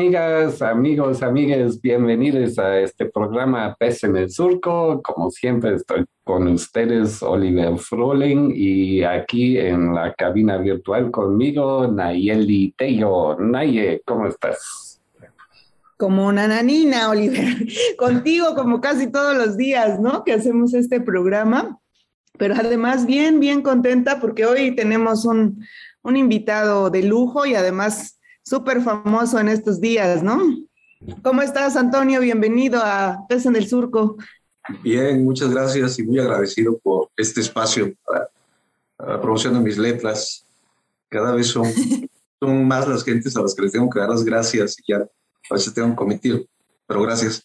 Amigas, amigos, amigas? Bienvenidos a este programa Pez en el Surco. Como siempre estoy con ustedes, Oliver Froling, y aquí en la cabina virtual conmigo, Nayeli Tello. Naye, ¿cómo estás? Como una nanina, Oliver. Contigo como casi todos los días, ¿no? Que hacemos este programa. Pero además bien, bien contenta porque hoy tenemos un, un invitado de lujo y además súper famoso en estos días, ¿no? ¿Cómo estás, Antonio? Bienvenido a Pez en el Surco. Bien, muchas gracias y muy agradecido por este espacio para, la promoción de mis letras. Cada vez son, son más las gentes a las que les tengo que dar las gracias y ya a veces tengo un cometido, pero gracias.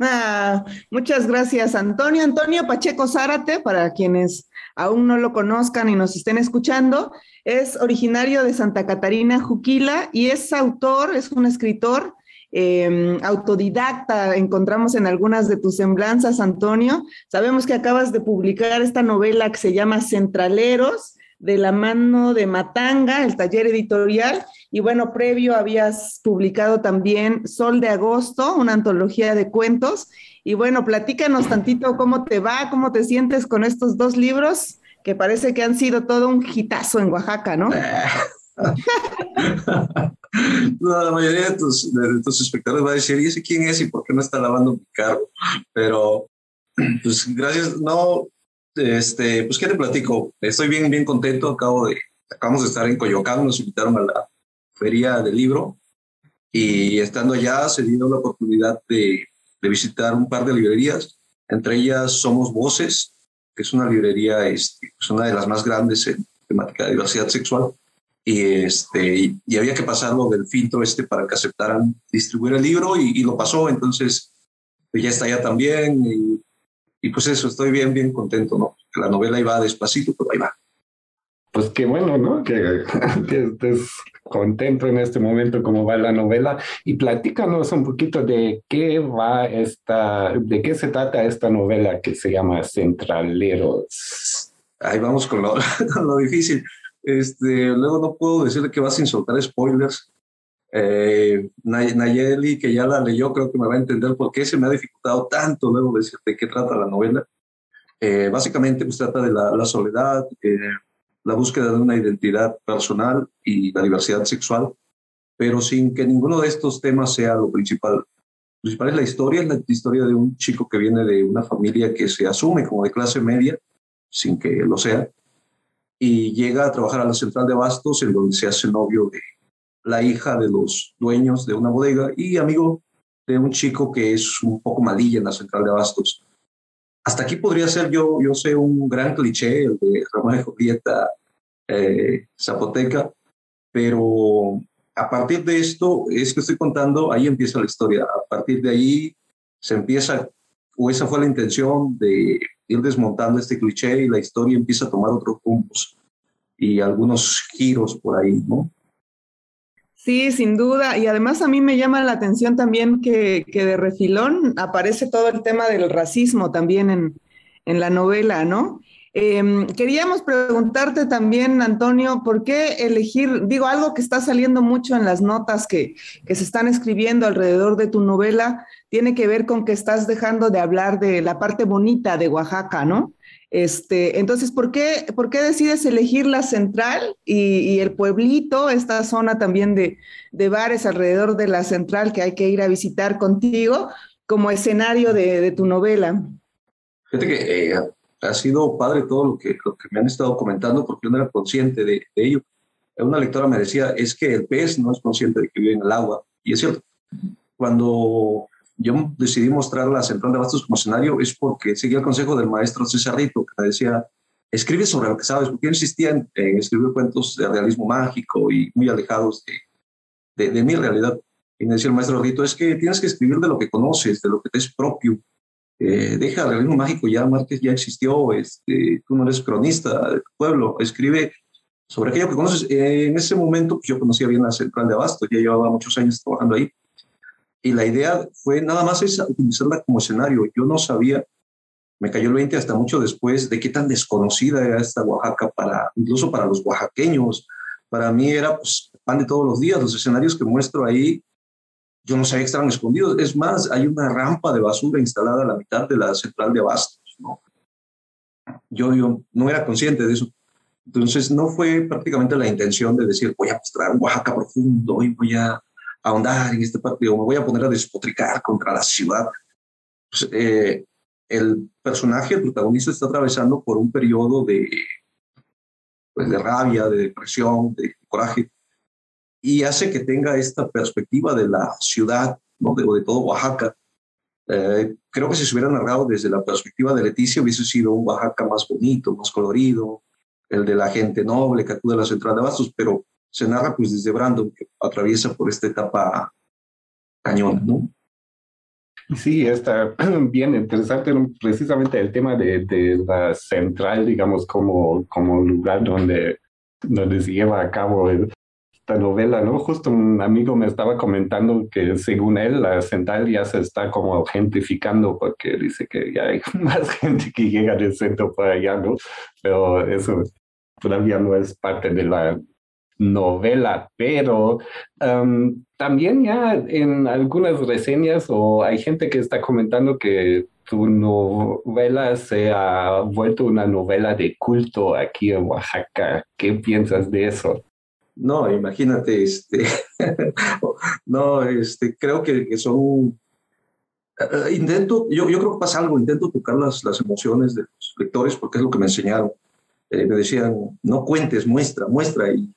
Ah, muchas gracias, Antonio. Antonio Pacheco Zárate, para quienes aún no lo conozcan y nos estén escuchando, es originario de Santa Catarina, Juquila, y es autor, es un escritor eh, autodidacta. Encontramos en algunas de tus semblanzas, Antonio. Sabemos que acabas de publicar esta novela que se llama Centraleros, de la mano de Matanga, el taller editorial. Y bueno, previo habías publicado también Sol de Agosto, una antología de cuentos. Y bueno, platícanos tantito cómo te va, cómo te sientes con estos dos libros que parece que han sido todo un hitazo en Oaxaca, ¿no? la mayoría de tus, de tus, espectadores va a decir, ¿y ese quién es y por qué no está lavando mi carro? Pero, pues gracias, no, este, pues qué te platico, estoy bien, bien contento, acabo de, acabamos de estar en Coyoacán, nos invitaron a la feria del libro y estando allá se dio la oportunidad de, de visitar un par de librerías, entre ellas Somos Voces, que es una librería, este, pues una de las más grandes en temática de diversidad sexual. Y, este, y, había que pasarlo del filtro este para que aceptaran distribuir el libro y, y lo pasó. Entonces, pues ya está allá también. Y, y, pues eso, estoy bien, bien contento, ¿no? La novela iba despacito, pero ahí va. Pues qué bueno, ¿no? Que, que estés contento en este momento cómo va la novela y platícanos un poquito de qué va esta, de qué se trata esta novela que se llama Centraleros. Ahí vamos con lo, con lo difícil. Este, luego no puedo decirle que va sin soltar spoilers. Eh, Nayeli, que ya la leyó, creo que me va a entender por qué se me ha dificultado tanto luego decir de qué trata la novela. Eh, básicamente, pues trata de la, la soledad, eh, la búsqueda de una identidad personal y la diversidad sexual, pero sin que ninguno de estos temas sea lo principal. Lo principal es la historia, es la historia de un chico que viene de una familia que se asume como de clase media, sin que lo sea, y llega a trabajar a la central de abastos, en donde se hace novio de la hija de los dueños de una bodega y amigo de un chico que es un poco malilla en la central de abastos. Hasta aquí podría ser yo, yo sé, un gran cliché, el de Ramón de Julieta eh, Zapoteca, pero a partir de esto, es que estoy contando, ahí empieza la historia. A partir de ahí se empieza, o esa fue la intención de ir desmontando este cliché y la historia empieza a tomar otros puntos y algunos giros por ahí, ¿no? Sí, sin duda. Y además a mí me llama la atención también que, que de refilón aparece todo el tema del racismo también en, en la novela, ¿no? Eh, queríamos preguntarte también, Antonio, ¿por qué elegir, digo, algo que está saliendo mucho en las notas que, que, se están escribiendo alrededor de tu novela, tiene que ver con que estás dejando de hablar de la parte bonita de Oaxaca, ¿no? Este, entonces, ¿por qué, ¿por qué decides elegir la central y, el pueblito, esta zona también de, bares alrededor de la central que hay que ir a visitar contigo como escenario de, tu novela? Fíjate que eh, ha sido padre todo lo que, lo que me han estado comentando porque yo no era consciente de, de ello. Una lectora me decía, es que el pez no es consciente de que vive en el agua. Y es cierto. Cuando yo decidí mostrar la central de Bastos como escenario es porque seguía el consejo del maestro Cesarrito, que decía, escribe sobre lo que sabes, porque yo insistía en, escribir cuentos de realismo mágico y muy alejados de, de, de, mi realidad. Y me decía el maestro Rito, es que tienes que escribir de lo que conoces, de lo que te es propio. Eh, deja el realismo mágico, ya Márquez ya existió, este, tú no eres cronista del pueblo, escribe sobre aquello que conoces. en ese momento pues, yo conocía bien la central de Abasto, ya llevaba muchos años trabajando ahí. Y la idea fue nada más esa, utilizarla como escenario. Yo no sabía, me cayó el 20 hasta mucho después, de qué tan desconocida era esta Oaxaca, para, incluso para los oaxaqueños. Para mí era pues, pan de todos los días. Los escenarios que muestro ahí, yo no sabía que estaban escondidos. Es más, hay una rampa de basura instalada a la mitad de la central de Abastos. ¿no? Yo, yo no era consciente de eso. Entonces, no fue prácticamente la intención de decir, voy a mostrar Oaxaca profundo y voy a ahondar en este partido, me voy a poner a despotricar contra la ciudad. Pues, eh, el personaje, el protagonista, está atravesando por un periodo de, pues, de rabia, de depresión, de coraje, y hace que tenga esta perspectiva de la ciudad, ¿no? de, de todo Oaxaca. Eh, creo que si se hubiera narrado desde la perspectiva de Leticia, hubiese sido un Oaxaca más bonito, más colorido, el de la gente noble que acude a la central de Bastos, pero se narra pues desde Brandon, que atraviesa por esta etapa cañón, ¿no? Sí, está bien interesante precisamente el tema de, la central, digamos, como, como lugar donde, donde se lleva a cabo esta novela, ¿no? Justo un amigo me estaba comentando que según él la central ya se está como gentrificando porque dice que ya hay más gente que llega del centro para allá, ¿no? Pero eso todavía no es parte de la novela, pero también ya en algunas reseñas o hay gente que está comentando que tu novela se ha vuelto una novela de culto aquí en Oaxaca. ¿Qué piensas de eso? No, imagínate, este, no, este, creo que, que son, uh, intento, yo, yo creo que pasa algo, intento tocar las, las emociones de los lectores porque es lo que me enseñaron. Eh, me decían, no cuentes, muestra, muestra, y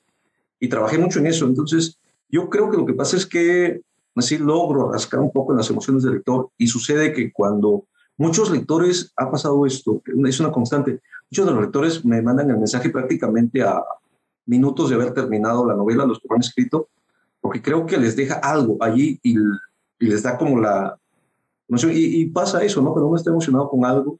y trabajé mucho en eso. Entonces, yo creo que lo que pasa es que así logro rascar un poco en las emociones del lector y sucede que cuando muchos lectores ha pasado esto, es una constante, muchos de los lectores me mandan el mensaje prácticamente a minutos de haber terminado la novela, los que han escrito, porque creo que les deja algo allí y, y les da como la emoción. Y, y, pasa eso, ¿no? Pero uno está emocionado con algo.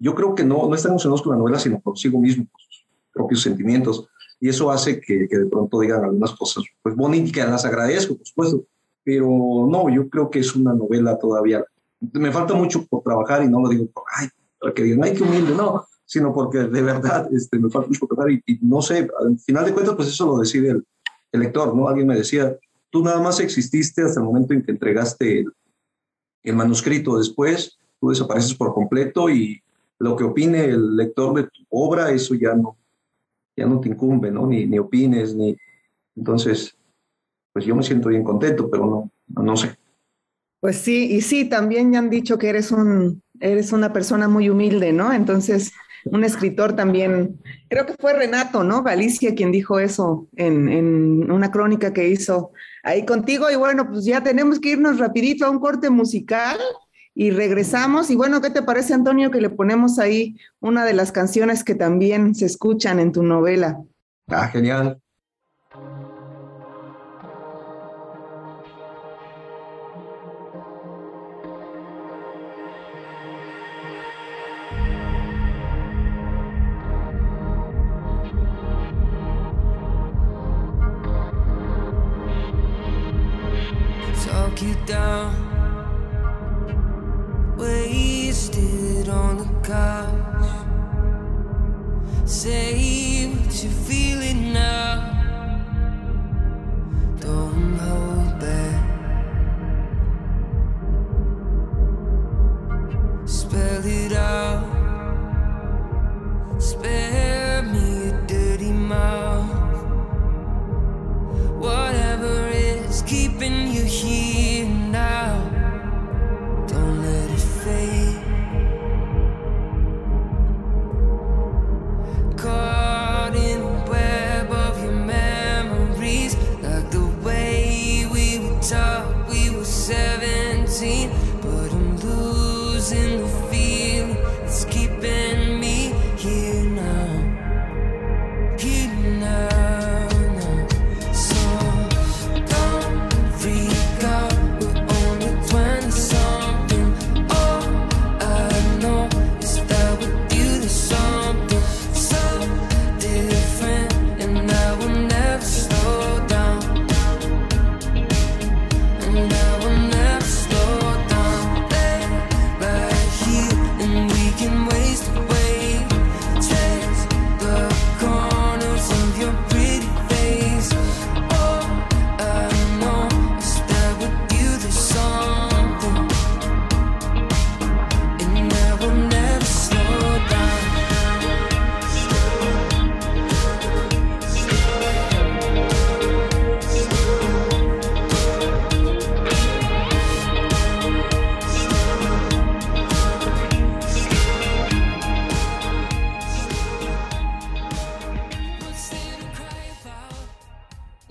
Yo creo que no, no está emocionado con la novela, sino consigo mismo, con sus propios sentimientos y eso hace que, que, de pronto digan algunas cosas pues bonitas, las agradezco, por supuesto, pero no, yo creo que es una novela todavía. Me falta mucho por trabajar y no lo digo por, ay, que digan, ay, qué humilde, no, sino porque de verdad este, me falta mucho por trabajar y, y, no sé, al final de cuentas, pues eso lo decide el, el, lector, ¿no? Alguien me decía, tú nada más exististe hasta el momento en que entregaste el, el manuscrito, después tú desapareces por completo y lo que opine el lector de tu obra, eso ya no, ya no te incumbe, ¿no? Ni, ni opines, ni... Entonces, pues yo me siento bien contento, pero no, no sé. Pues sí, y sí, también ya han dicho que eres un, eres una persona muy humilde, ¿no? Entonces, un escritor también, creo que fue Renato, ¿no? Galicia quien dijo eso en, en una crónica que hizo ahí contigo. Y bueno, pues ya tenemos que irnos rapidito a un corte musical y regresamos. Y bueno, ¿qué te parece, Antonio, que le ponemos ahí una de las canciones que también se escuchan en tu novela? Ah, genial.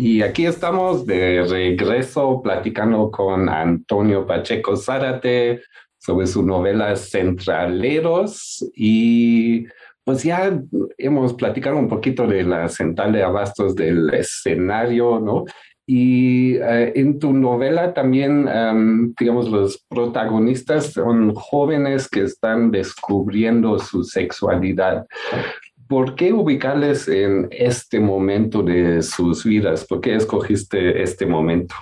Y aquí estamos de regreso platicando con Antonio Pacheco Zárate sobre su novela Centraleros y pues ya hemos platicado un poquito de la central de abastos del escenario, ¿no? Y eh, en tu novela también, um, digamos, los protagonistas son jóvenes que están descubriendo su sexualidad. ¿Por qué ubicarles en este momento de sus vidas? ¿Por qué escogiste este momento?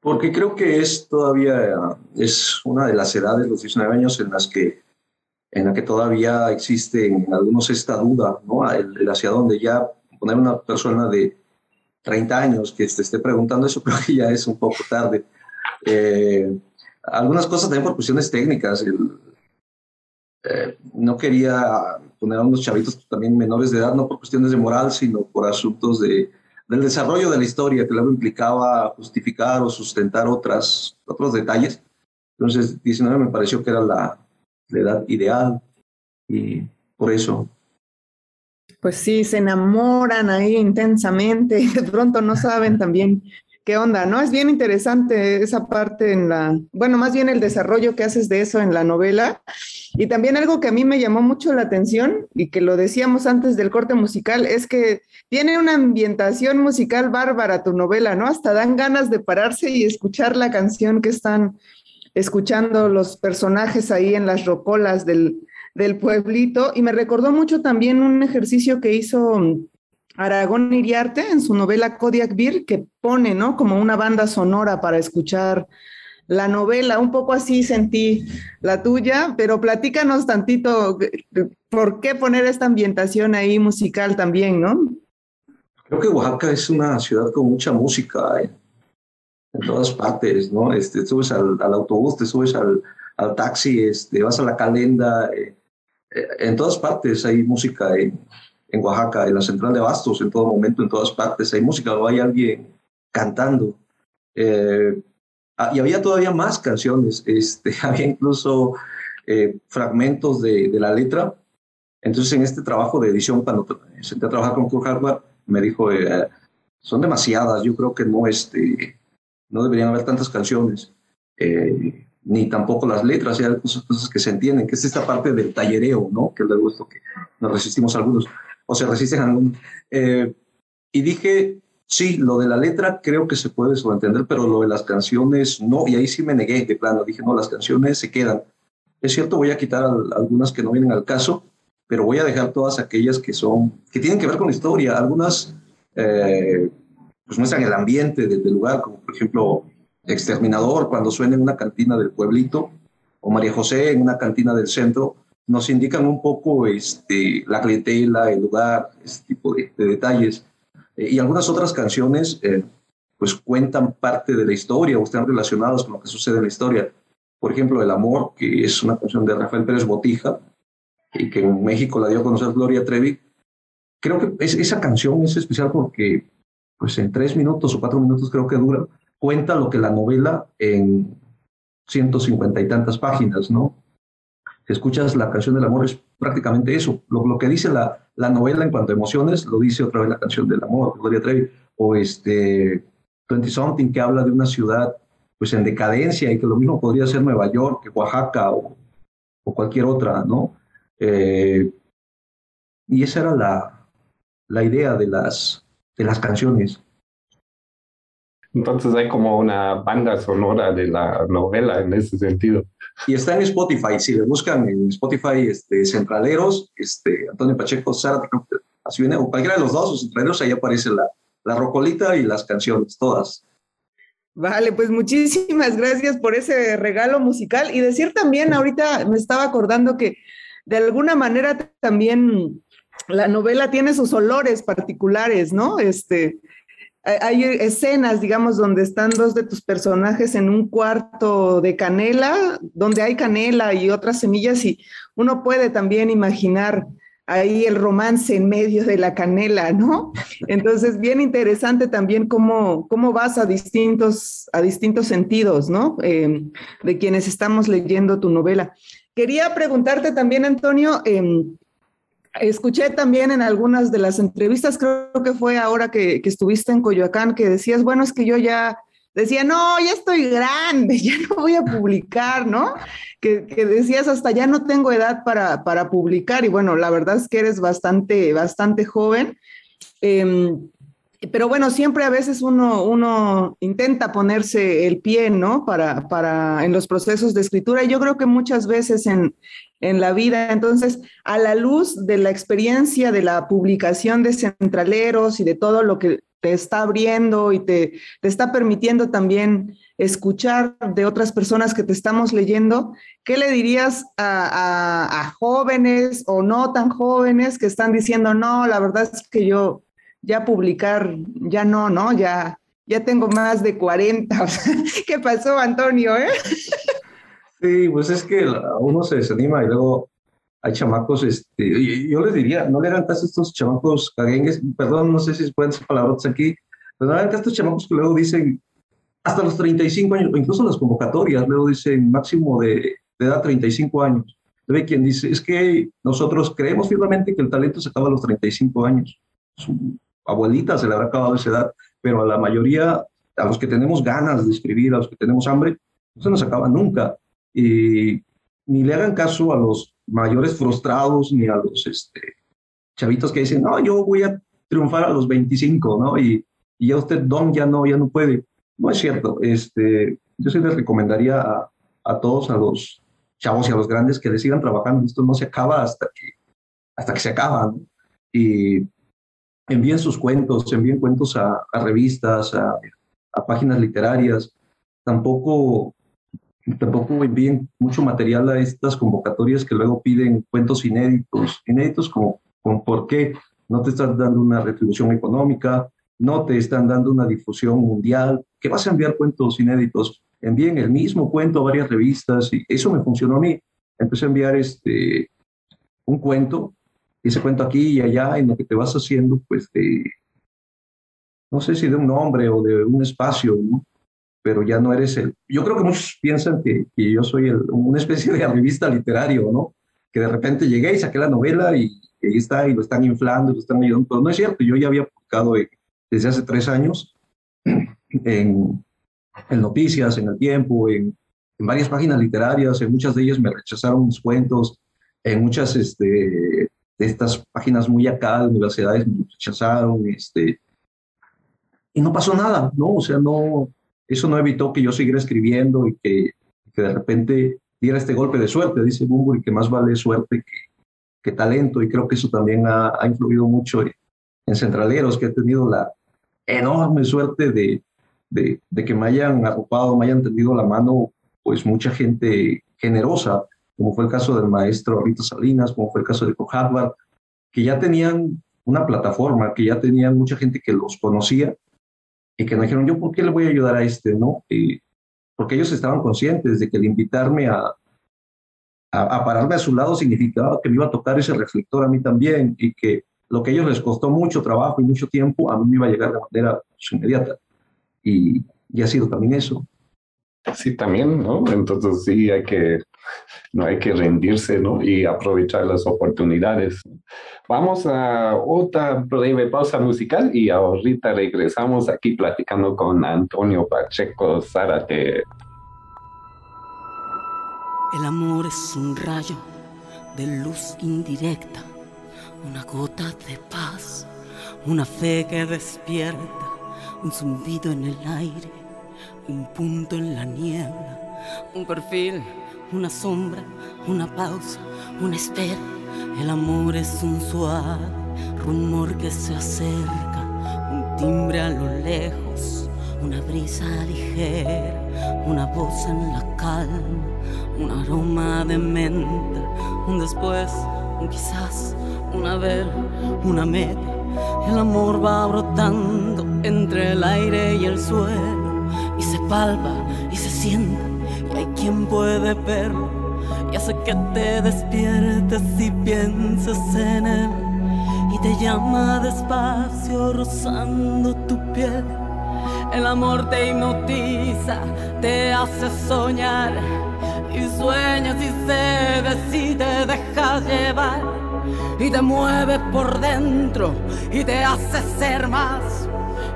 Porque creo que es todavía, es una de las edades, los 19 años, en las que, en la que todavía existe en algunos esta duda, ¿no? El, hacia dónde ya poner una persona de 30 años que te esté preguntando eso, creo que ya es un poco tarde. Eh, algunas cosas también por cuestiones técnicas. Eh, no quería poner a unos chavitos también menores de edad, no por cuestiones de moral, sino por asuntos de, del desarrollo de la historia, que luego implicaba justificar o sustentar otras, otros detalles. Entonces, 19 me pareció que era la, la edad ideal y por eso pues sí, se enamoran ahí intensamente de pronto no saben también qué onda, ¿no? Es bien interesante esa parte en la, bueno, más bien el desarrollo que haces de eso en la novela. Y también algo que a mí me llamó mucho la atención y que lo decíamos antes del corte musical es que tiene una ambientación musical bárbara tu novela, ¿no? Hasta dan ganas de pararse y escuchar la canción que están escuchando los personajes ahí en las rocolas del, del pueblito y me recordó mucho también un ejercicio que hizo Aragón Iriarte en su novela Kodiak Beer, que pone, ¿no? Como una banda sonora para escuchar la novela. Un poco así sentí la tuya, pero platícanos tantito por qué poner esta ambientación ahí musical también, ¿no? Creo que Oaxaca es una ciudad con mucha música eh, en todas partes, ¿no? Este, subes al, autobús, te subes al, taxi, este, vas a la calenda, eh, eh, en todas partes hay música en, en, Oaxaca, en la central de Bastos, en todo momento, en todas partes hay música o hay alguien cantando. Eh, ah, y había todavía más canciones, este, había incluso eh, fragmentos de, de, la letra. Entonces, en este trabajo de edición, cuando senté a trabajar con Kurt Hardware, me dijo, son demasiadas, yo creo que no, este, no deberían haber tantas canciones. Eh, ni tampoco las letras, hay cosas que se entienden, que es esta parte del tallereo, ¿no? Que es esto que nos resistimos algunos, o se resisten algunos. Eh, y dije, sí, lo de la letra creo que se puede sobreentender, pero lo de las canciones no, y ahí sí me negué de plano, dije, no, las canciones se quedan. Es cierto, voy a quitar algunas que no vienen al caso, pero voy a dejar todas aquellas que son, que tienen que ver con la historia, algunas eh, pues muestran el ambiente del lugar, como por ejemplo exterminador cuando suena en una cantina del pueblito o María José en una cantina del centro, nos indican un poco este, la clientela, el lugar, este tipo de, detalles. Eh, y algunas otras canciones eh, pues cuentan parte de la historia o están relacionadas con lo que sucede en la historia. Por ejemplo, El Amor, que es una canción de Rafael Pérez Botija y que en México la dio a conocer Gloria Trevi. Creo que esa canción es especial porque pues en tres minutos o cuatro minutos creo que dura, cuenta lo que la novela en 150 y tantas páginas, ¿no? Escuchas la canción del amor es prácticamente eso. Lo, que dice la, la, novela en cuanto a emociones, lo dice otra vez la canción del amor, Gloria Trevi, o este 20 Something que habla de una ciudad pues en decadencia y que lo mismo podría ser Nueva York, Oaxaca o, o cualquier otra, ¿no? Eh, y esa era la, la idea de las, de las canciones. Entonces hay como una banda sonora de la novela en ese sentido. Y está en Spotify, si le buscan en Spotify este, Centraleros, este, Antonio Pacheco Zárate, así viene, o cualquiera de los dos, o Centraleros, ahí aparece la, la rocolita y las canciones, todas. Vale, pues muchísimas gracias por ese regalo musical y decir también, ahorita me estaba acordando que de alguna manera también la novela tiene sus olores particulares, ¿no? Este, hay escenas, digamos, donde están dos de tus personajes en un cuarto de canela, donde hay canela y otras semillas, y uno puede también imaginar ahí el romance en medio de la canela, ¿no? Entonces, bien interesante también cómo, cómo vas a distintos, a distintos sentidos, ¿no? Em, de quienes estamos leyendo tu novela. Quería preguntarte también, Antonio, em, escuché también en algunas de las entrevistas, creo que fue ahora que, estuviste en Coyoacán, que decías, bueno, es que yo ya decía, no, ya estoy grande, ya no voy a publicar, ¿no? Que, decías, hasta ya no tengo edad para, para, publicar, y bueno, la verdad es que eres bastante, bastante joven. Eh, pero bueno, siempre a veces uno, uno intenta ponerse el pie, ¿no? Para, para en los procesos de escritura. Y yo creo que muchas veces en, en la vida, entonces, a la luz de la experiencia de la publicación de centraleros y de todo lo que te está abriendo y te, te está permitiendo también escuchar de otras personas que te estamos leyendo, ¿qué le dirías a, a, jóvenes o no tan jóvenes que están diciendo, no, la verdad es que yo ya publicar, ya no, ¿no? Ya, ya tengo más de 40. ¿Qué pasó, Antonio? Eh? Sí, pues es que uno se desanima y luego hay chamacos, este, yo les diría, no le hagan caso a estos chamacos caguengues, perdón, no sé si pueden ser palabras aquí, pero no le hagan caso a estos chamacos que luego dicen hasta los 35 años, o incluso en las convocatorias, luego dicen máximo de, de edad 35 años. Ve quien dice, es que nosotros creemos firmemente que el talento se acaba a los 35 años. Su abuelita se le habrá acabado esa edad, pero a la mayoría, a los que tenemos ganas de escribir, a los que tenemos hambre, no se nos acaba nunca. Y ni le hagan caso a los mayores frustrados ni a los este, chavitos que dicen, no, yo voy a triunfar a los 25, ¿no? Y, y ya usted, don, ya no, ya no puede. No es cierto. Este, yo sí les recomendaría a, a todos, a los chavos y a los grandes, que le sigan trabajando. Esto no se acaba hasta que, hasta que se acaba, ¿no? Y envíen sus cuentos, envíen cuentos a, revistas, a, páginas literarias. Tampoco tampoco envíen mucho material a estas convocatorias que luego piden cuentos inéditos, inéditos como, como por qué no te están dando una retribución económica, no te están dando una difusión mundial, ¿qué vas a enviar cuentos inéditos? Envíen el mismo cuento a varias revistas y eso me funcionó a mí. Empecé a enviar este, un cuento, ese cuento aquí y allá, en lo que te vas haciendo, pues de, no sé si de un nombre o de un espacio, ¿no? pero ya no eres el... Yo creo que muchos piensan que, yo soy una especie de revista literario, ¿no? Que de repente llegué y saqué la novela y, ahí está, y lo están inflando, lo están ayudando, pero no es cierto, yo ya había publicado desde hace tres años en, en Noticias, en El Tiempo, en, en, varias páginas literarias, en muchas de ellas me rechazaron mis cuentos, en muchas este, de estas páginas muy acá de universidades me rechazaron, este, y no pasó nada, ¿no? O sea, no, eso no evitó que yo siguiera escribiendo y que, que de repente diera este golpe de suerte, dice y que más vale suerte que, que, talento, y creo que eso también ha, ha influido mucho en, en, Centraleros, que ha tenido la enorme suerte de, de, de, que me hayan arropado, me hayan tendido la mano, pues mucha gente generosa, como fue el caso del maestro Rito Salinas, como fue el caso de Harvard, que ya tenían una plataforma, que ya tenían mucha gente que los conocía y que me dijeron, yo, ¿por qué le voy a ayudar a este? ¿no? Y porque ellos estaban conscientes de que el invitarme a, a, a, pararme a su lado significaba que me iba a tocar ese reflector a mí también y que lo que a ellos les costó mucho trabajo y mucho tiempo, a mí me iba a llegar de manera pues, inmediata. Y, y ha sido también eso. Sí, también, ¿no? Entonces sí hay que, no hay que rendirse, ¿no? Y aprovechar las oportunidades. Vamos a otra breve pausa musical y ahorita regresamos aquí platicando con Antonio Pacheco Zárate. El amor es un rayo de luz indirecta, una gota de paz, una fe que despierta, un zumbido en el aire un punto en la niebla, un perfil, una sombra, una pausa, una espera. El amor es un suave rumor que se acerca, un timbre a lo lejos, una brisa ligera, una voz en la calma, un aroma de menta, un después, un quizás, una ver, una meta. El amor va brotando entre el aire y el suelo y se palpa y se siente quien puede verlo y hace que te despiertes y pienses en él. Y te llama despacio rozando tu piel. El amor te hipnotiza, te hace soñar. Y sueñas y cedes y te dejas llevar. Y te mueves por dentro y te hace ser más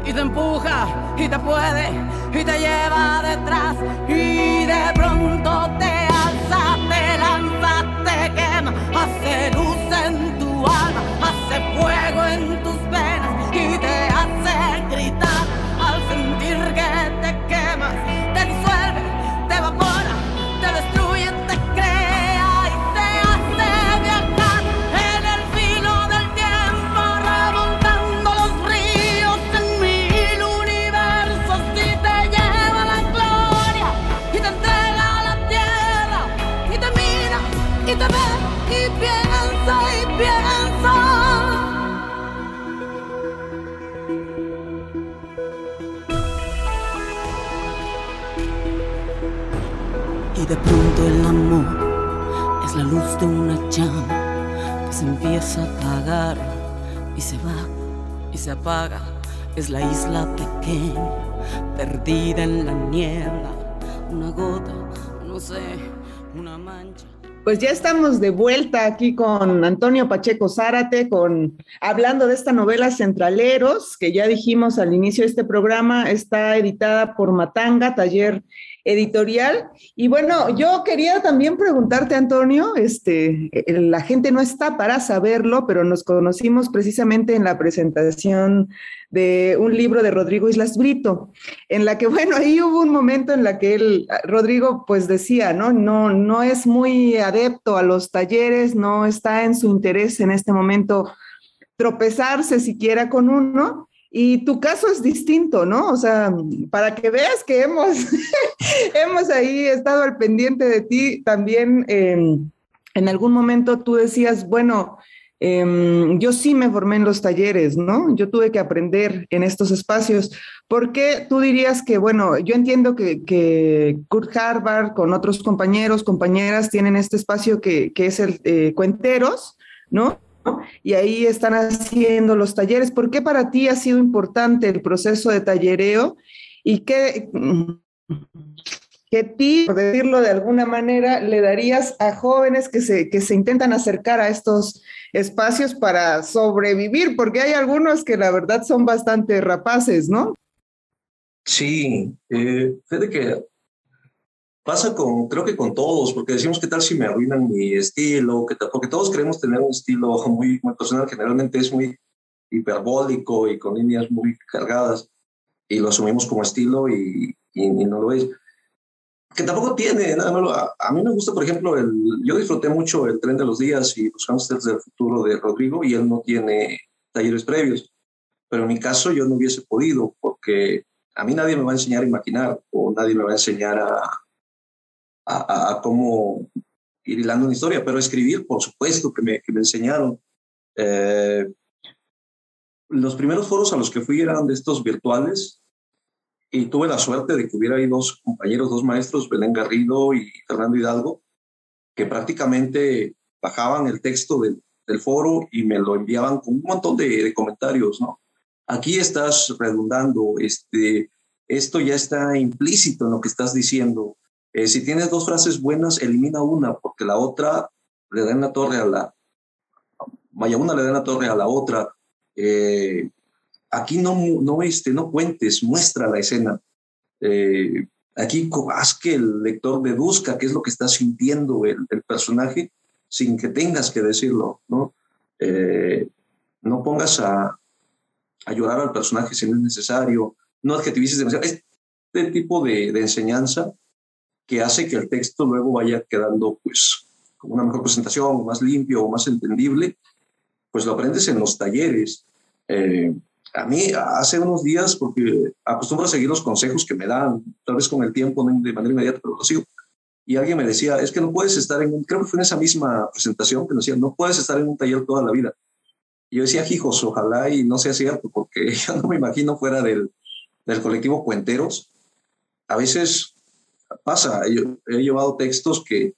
y te empuja y te puede y te lleva detrás y de pronto te alza, te lanza, te quema, hace luz en tu alma, hace fuego en tus Es la isla pequeña, perdida en la niebla, una gota, no sé, una mancha. Pues ya estamos de vuelta aquí con Antonio Pacheco Zárate, con, hablando de esta novela Centraleros, que ya dijimos al inicio de este programa, está editada por Matanga, taller editorial. Y bueno, yo quería también preguntarte, Antonio, este, la gente no está para saberlo, pero nos conocimos precisamente en la presentación de un libro de Rodrigo Islas Brito, en la que, bueno, ahí hubo un momento en la que él, Rodrigo, pues decía, ¿no? No, no es muy adepto a los talleres, no está en su interés en este momento tropezarse siquiera con uno, y tu caso es distinto, ¿no? O sea, para que veas que hemos, hemos ahí estado al pendiente de ti, también eh, en algún momento tú decías, bueno, eh, yo sí me formé en los talleres, ¿no? Yo tuve que aprender en estos espacios. ¿Por qué tú dirías que, bueno, yo entiendo que, que Kurt Harvard con otros compañeros, compañeras, tienen este espacio que, que es el eh, Cuenteros, ¿no? Y ahí están haciendo los talleres. ¿Por qué para ti ha sido importante el proceso de tallereo y qué, qué ti, por decirlo de alguna manera, le darías a jóvenes que se, que se intentan acercar a estos espacios para sobrevivir? Porque hay algunos que la verdad son bastante rapaces, ¿no? Sí, eh, fíjate que pasa con, creo que con todos, porque decimos, ¿qué tal si me arruinan mi estilo? ¿Qué tal? Porque todos queremos tener un estilo muy, muy personal, generalmente es muy hiperbólico y con líneas muy cargadas, y lo asumimos como estilo y, y, y no lo es. Que tampoco tiene, nada malo. A, a, mí me gusta, por ejemplo, el, yo disfruté mucho el tren de los días y los hamsters del futuro de Rodrigo, y él no tiene talleres previos. Pero en mi caso yo no hubiese podido, porque a mí nadie me va a enseñar a imaginar o nadie me va a enseñar a, a, a, cómo ir hilando una historia, pero escribir, por supuesto, que me, que me enseñaron. Eh, los primeros foros a los que fui eran de estos virtuales y tuve la suerte de que hubiera ahí dos compañeros, dos maestros, Belén Garrido y Fernando Hidalgo, que prácticamente bajaban el texto del, del foro y me lo enviaban con un montón de, de comentarios, ¿no? Aquí estás redundando, este, esto ya está implícito en lo que estás diciendo, eh, si tienes dos frases buenas, elimina una, porque la otra le da en la torre a la. Vaya, una le da en la torre a la otra. Eh, aquí no, no, este, no cuentes, muestra la escena. Eh, aquí haz que el lector deduzca qué es lo que está sintiendo el, el personaje sin que tengas que decirlo, ¿no? Eh, no pongas a, a, llorar al personaje si no es necesario, no adjetivices demasiado. Este tipo de, de enseñanza que hace que el texto luego vaya quedando pues con una mejor presentación, más limpio, más entendible, pues lo aprendes en los talleres. Eh, a mí hace unos días, porque acostumbro a seguir los consejos que me dan, tal vez con el tiempo, de manera inmediata, pero lo sigo. Y alguien me decía, es que no puedes estar en, creo que fue en esa misma presentación que nos decía, no puedes estar en un taller toda la vida. Y yo decía, hijos, ojalá y no sea cierto, porque yo no me imagino fuera del, del colectivo Cuenteros. A veces pasa. Yo he llevado textos que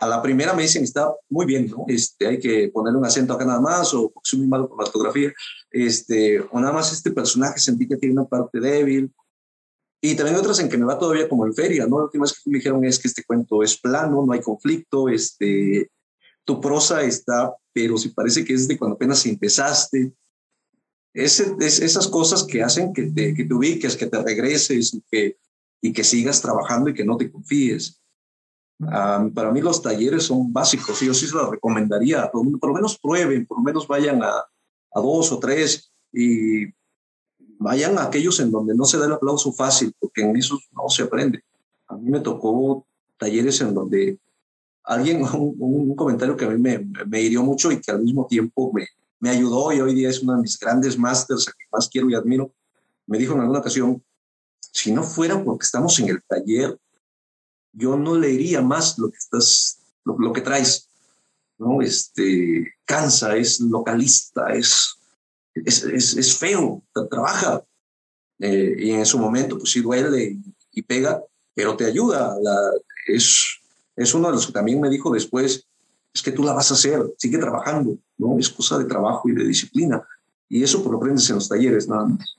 a la primera me dicen está muy bien, ¿no? Este, hay que poner un acento acá nada más, o soy muy malo con la ortografía, este, o nada más este personaje sentí que tiene una parte débil. Y también otras en que me va todavía como en feria, ¿no? La última vez que me dijeron es que este cuento es plano, no hay conflicto, este, tu prosa está, pero si parece que es de cuando apenas empezaste. Ese, es, esas cosas que hacen que te, que te ubiques, que te regreses que, y que sigas trabajando y que no te confíes. Um, para mí los talleres son básicos y yo sí se los recomendaría a todo el mundo. Por lo menos prueben, por lo menos vayan a, a dos o tres y vayan a aquellos en donde no se da el aplauso fácil, porque en esos no se aprende. A mí me tocó talleres en donde alguien, un, un comentario que a mí me, me, hirió mucho y que al mismo tiempo me, me ayudó y hoy día es uno de mis grandes másters a que más quiero y admiro, me dijo en alguna ocasión, si no fuera porque estamos en el taller, yo no leería más lo que estás, lo, lo que traes, ¿no? Este, cansa, es localista, es es, es, es feo, trabaja. Eh, y en su momento, pues sí duele y, pega, pero te ayuda. La, es, es uno de los que también me dijo después, es que tú la vas a hacer, sigue trabajando, ¿no? Es cosa de trabajo y de disciplina. Y eso pues, lo aprendes en los talleres, nada más.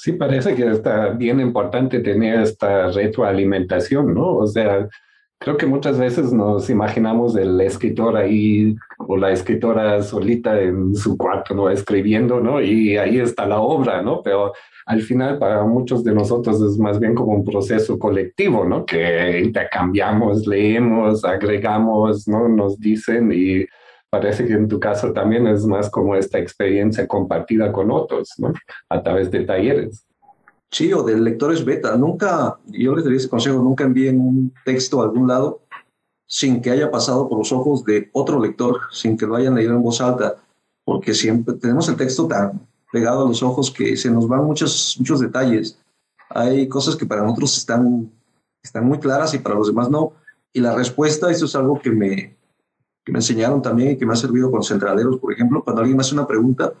Sí, parece que está bien importante tener esta retroalimentación, ¿no? O sea, creo que muchas veces nos imaginamos el escritor ahí o la escritora solita en su cuarto, ¿no? Escribiendo, ¿no? Y ahí está la obra, ¿no? Pero al final para muchos de nosotros es más bien como un proceso colectivo, ¿no? Que intercambiamos, leemos, agregamos, ¿no? Nos dicen y parece que en tu caso también es más como esta experiencia compartida con otros, ¿no? A través de talleres. Sí, o de lectores beta. Nunca, yo les daría ese consejo, nunca envíen un texto a algún lado sin que haya pasado por los ojos de otro lector, sin que lo hayan leído en voz alta, porque siempre tenemos el texto tan pegado a los ojos que se nos van muchos, muchos detalles. Hay cosas que para nosotros están, están muy claras y para los demás no. Y la respuesta, eso es algo que me, que me enseñaron también y que me ha servido con centraleros, por ejemplo, cuando alguien me hace una pregunta,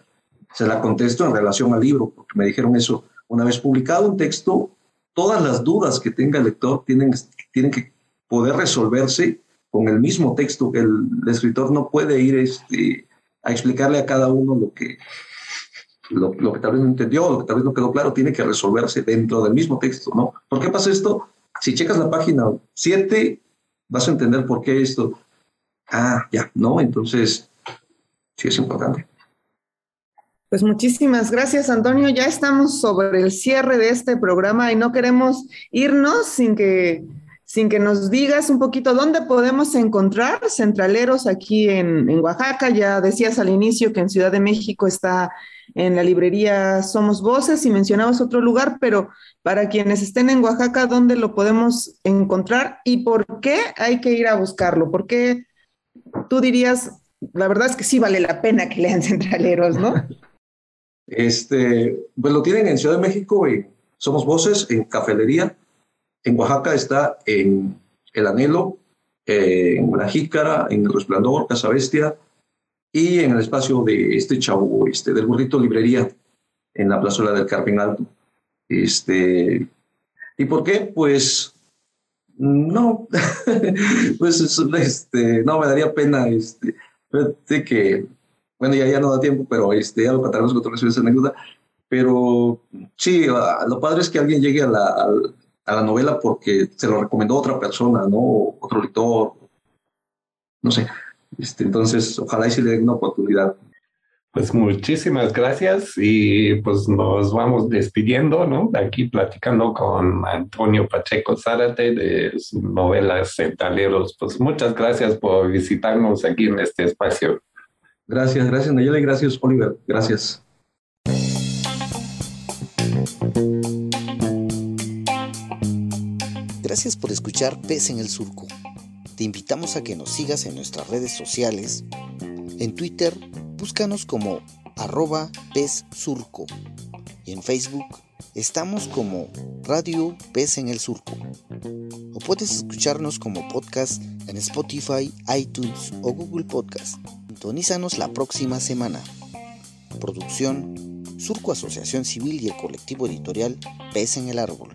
se la contesto en relación al libro, porque me dijeron eso una vez publicado un texto, todas las dudas que tenga el lector tienen, tienen que poder resolverse con el mismo texto. El, el escritor no puede ir este, a explicarle a cada uno lo que, lo, lo, que tal vez no entendió, lo que tal vez no quedó claro, tiene que resolverse dentro del mismo texto, ¿no? ¿Por qué pasa esto? Si checas la página 7, vas a entender por qué esto. Ah, ya, ¿no? Entonces, sí es importante. Pues muchísimas gracias, Antonio. Ya estamos sobre el cierre de este programa y no queremos irnos sin que, sin que nos digas un poquito dónde podemos encontrar centraleros aquí en, en Oaxaca. Ya decías al inicio que en Ciudad de México está en la librería Somos Voces y mencionabas otro lugar, pero para quienes estén en Oaxaca, ¿dónde lo podemos encontrar y por qué hay que ir a buscarlo? ¿Por qué tú dirías, la verdad es que sí vale la pena que lean centraleros, ¿no? Este, pues lo tienen en Ciudad de México, Somos Voces, en Cafelería. En Oaxaca está en El Anhelo, en La Jícara, en El Resplandor, Casa Bestia y en el espacio de este chavo, este, del Burrito Librería, en la plazuela del Carmen Alto. Este, ¿Y por qué? Pues no, pues este, no, me daría pena este, de que bueno, ya, ya no da tiempo, pero este, ya lo contaremos con otras veces anécdota. Pero sí, lo padre es que alguien llegue a la, a la novela porque se lo recomendó otra persona, ¿no? Otro lector, no sé. Este, entonces, ojalá y se le dé una oportunidad. Pues muchísimas gracias y pues nos vamos despidiendo, ¿no? Aquí platicando con Antonio Pacheco Zárate de sus novelas Centaleros. Pues muchas gracias por visitarnos aquí en este espacio. Gracias, gracias Nayela y gracias Oliver. Gracias. Gracias por escuchar Pez en el Surco. Te invitamos a que nos sigas en nuestras redes sociales. En Twitter, búscanos como arroba Pez Surco. Y en Facebook, estamos como Radio Pez en el Surco. O puedes escucharnos como podcast en Spotify, iTunes o Google Podcast. Sintonízanos la próxima semana. Producción, Surco Asociación Civil y el colectivo editorial Pez en el Árbol.